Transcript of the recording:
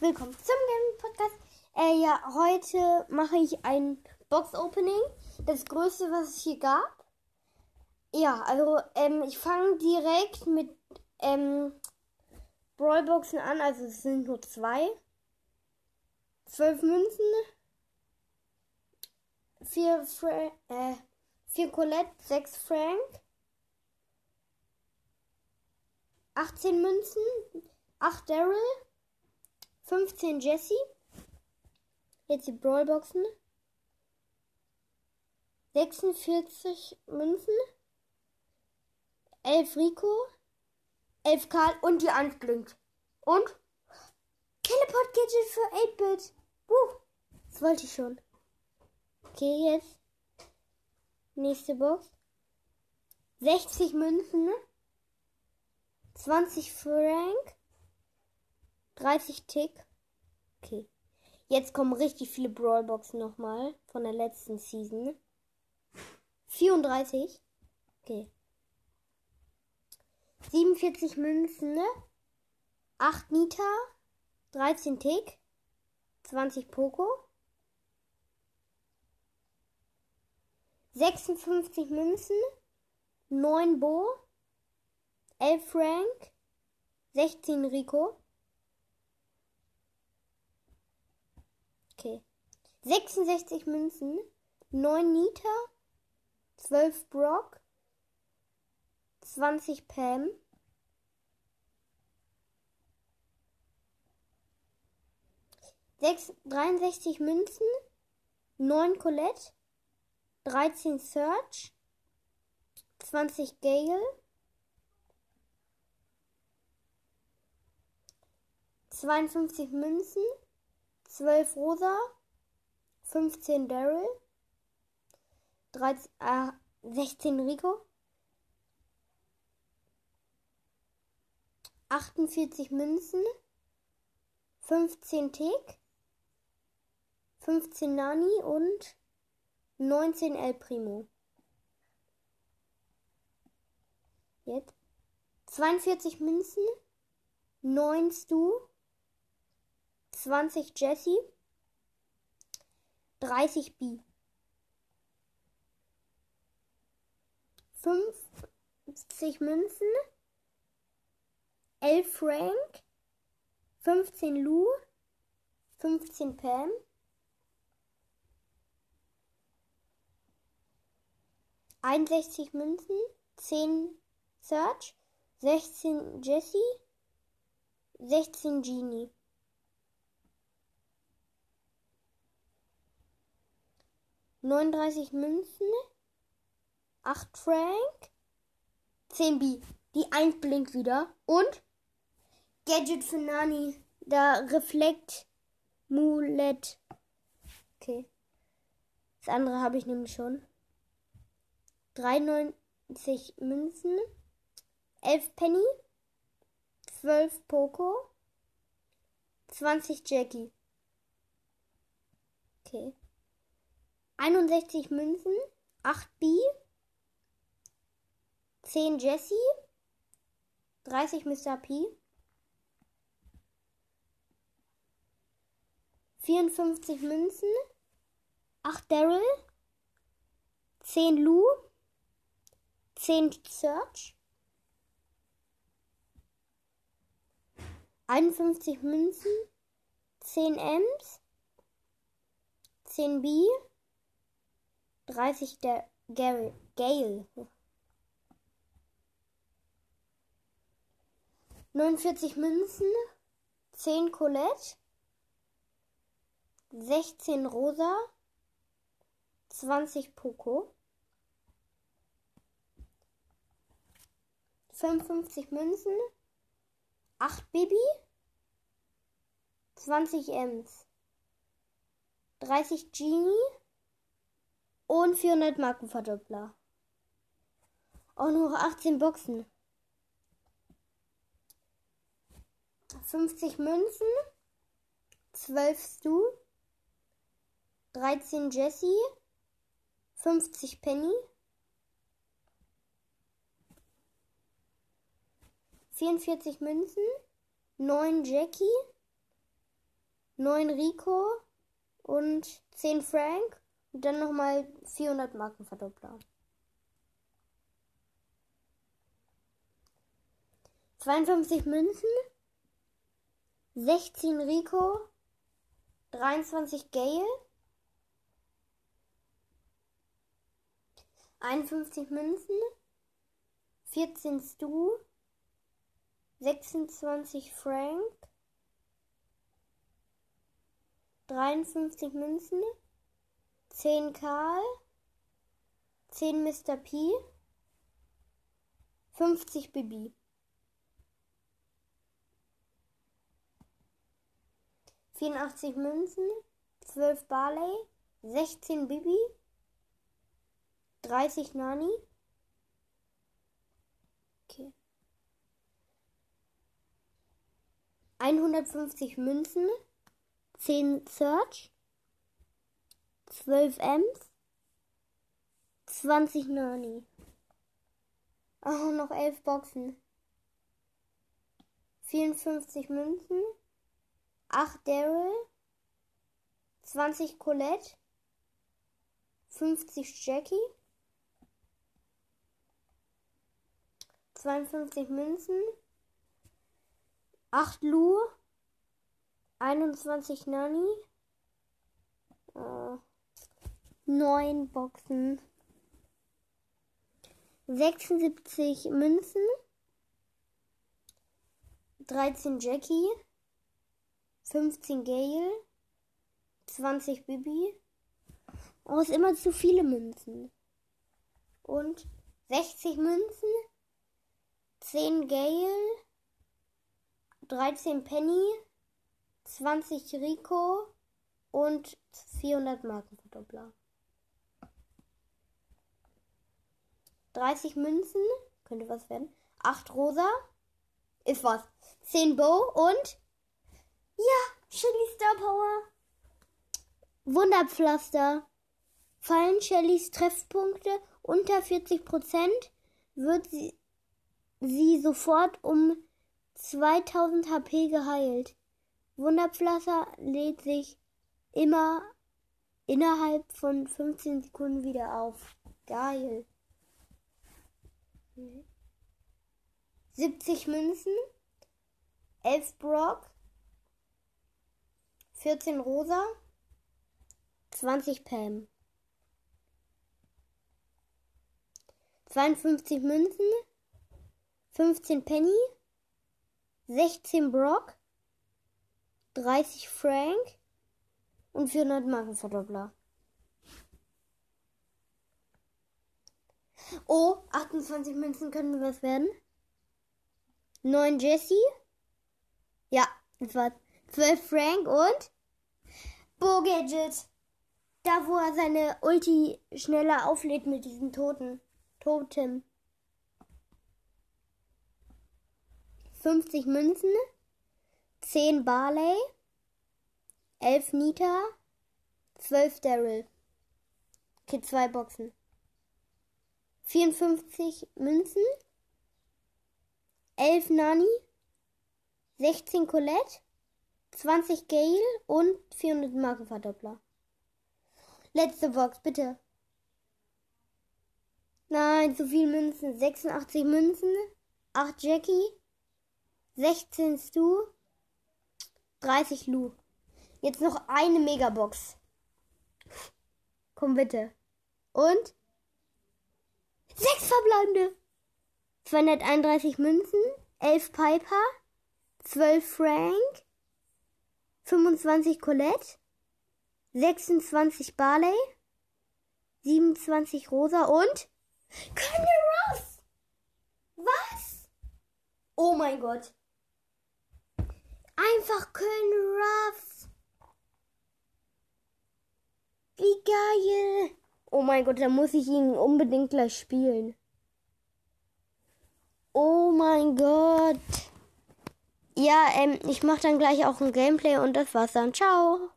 willkommen zum Game Podcast. Äh, ja, heute mache ich ein Box-Opening. Das größte, was es hier gab. Ja, also ähm, ich fange direkt mit ähm, Brawlboxen an. Also es sind nur zwei. Zwölf Münzen. Vier, Fra äh, vier Colette, sechs Frank. 18 Münzen, 8 Daryl, 15 Jesse. Jetzt die Brawlboxen. 46 Münzen, 11 Rico, 11 Karl und die 1 blinkt. Und Teleport-Gadget für 8-Bit. Uh, das wollte ich schon. Okay, jetzt. Nächste Box. 60 Münzen. 20 Frank. 30 Tick. Okay. Jetzt kommen richtig viele Brawlboxen nochmal von der letzten Season. 34. Okay. 47 Münzen. 8 Nita. 13 Tick. 20 Poco. 56 Münzen. 9 Bo. 11 Frank. 16 Rico. Okay. 66 Münzen. 9 Nita. 12 Brock. 20 Pam. Sechs, 63 Münzen. 9 Colette. 13 Search. 20 Gale. 52 Münzen, 12 Rosa, 15 Daryl, 13, äh, 16 Rico, 48 Münzen, 15 Tick, 15 Nani und 19 El Primo. Jetzt 42 Münzen, 9 Stu, 20 Jesse, 30 B. 50 Münzen, 11 Frank, 15 Lou, 15 Pam, 61 Münzen, 10 Search, 16 Jesse, 16 Genie. 39 Münzen, 8 Frank, 10 B. Die 1 blinkt wieder. Und Gadget für Nani. Da Reflekt Mulet. Okay. Das andere habe ich nämlich schon. 93 Münzen, 11 Penny, 12 Poco, 20 Jackie. Okay. 61 Münzen, 8 B, 10 Jesse, 30 Mr. P, 54 Münzen, 8 Daryl, 10 Lou, 10 Search, 51 Münzen, 10 Ms, 10 B, 30 der Gale. Gale. 49 Münzen, 10 Colette, 16 Rosa, 20 Poco, 55 Münzen, 8 Baby, 20 Ms, 30 Genie, und 400 Markenverdoppler. Auch nur 18 Boxen. 50 Münzen. 12 Stu. 13 Jesse. 50 Penny. 44 Münzen. 9 Jackie. 9 Rico und 10 Frank und dann nochmal 400 Markenverdoppler. 52 Münzen, 16 Rico, 23 Gale, 51 Münzen, 14 Stu, 26 Frank, 53 Münzen, 10 Karl, 10 Mr. P, 50 Bibi. Vierundachtzig Münzen, zwölf Barley, sechzehn Bibi, dreißig Nani. Okay. 150 Münzen, 10 Search, 12 Ms, 20 Nani. Oh, noch 11 Boxen. 54 Münzen, 8 Daryl, 20 Colette, 50 Jackie, 52 Münzen, 8 Lu, 21 Nani, äh, 9 Boxen, 76 Münzen, 13 Jackie, 15 Gale, 20 Bibi. Oh, ist immer zu viele Münzen. Und 60 Münzen, 10 Gale, 13 Penny, 20 Rico. Und 400 Markenverdoppler. 30 Münzen, könnte was werden. 8 Rosa, ist was. 10 Bow und ja, Shelly Star Power. Wunderpflaster. Fallen Shellys Treffpunkte unter 40%, wird sie, sie sofort um 2000 HP geheilt. Wunderpflaster lädt sich immer innerhalb von 15 Sekunden wieder auf. Geil. 70 Münzen, 11 Brock, 14 Rosa, 20 Pam. 52 Münzen, 15 Penny, 16 Brock, 30 Frank. Und 400 Markenverdoppler. Oh, 28 Münzen können was werden. 9 Jesse. Ja, das war 12 Frank und Bo Gadget. Da, wo er seine Ulti schneller auflädt mit diesem Toten. Totem. 50 Münzen. 10 Barley. 11 Nita. 12 Daryl. Okay, zwei Boxen. 54 Münzen. 11 Nani. 16 Colette. 20 Gale und 400 Markenverdoppler. Letzte Box, bitte. Nein, zu viel Münzen. 86 Münzen. 8 Jackie. 16 Stu. 30 Lu. Jetzt noch eine Megabox. Komm bitte. Und? Sechs verbleibende. 231 Münzen. 11 Piper. 12 Frank. 25 Colette, 26 Barley, 27 Rosa und Colonel Ross! Was? Oh mein Gott. Einfach Colonel Ruffs. Wie geil. Oh mein Gott, da muss ich ihn unbedingt gleich spielen. Oh mein Gott. Ja, ähm, ich mache dann gleich auch ein Gameplay und das war's dann. Ciao.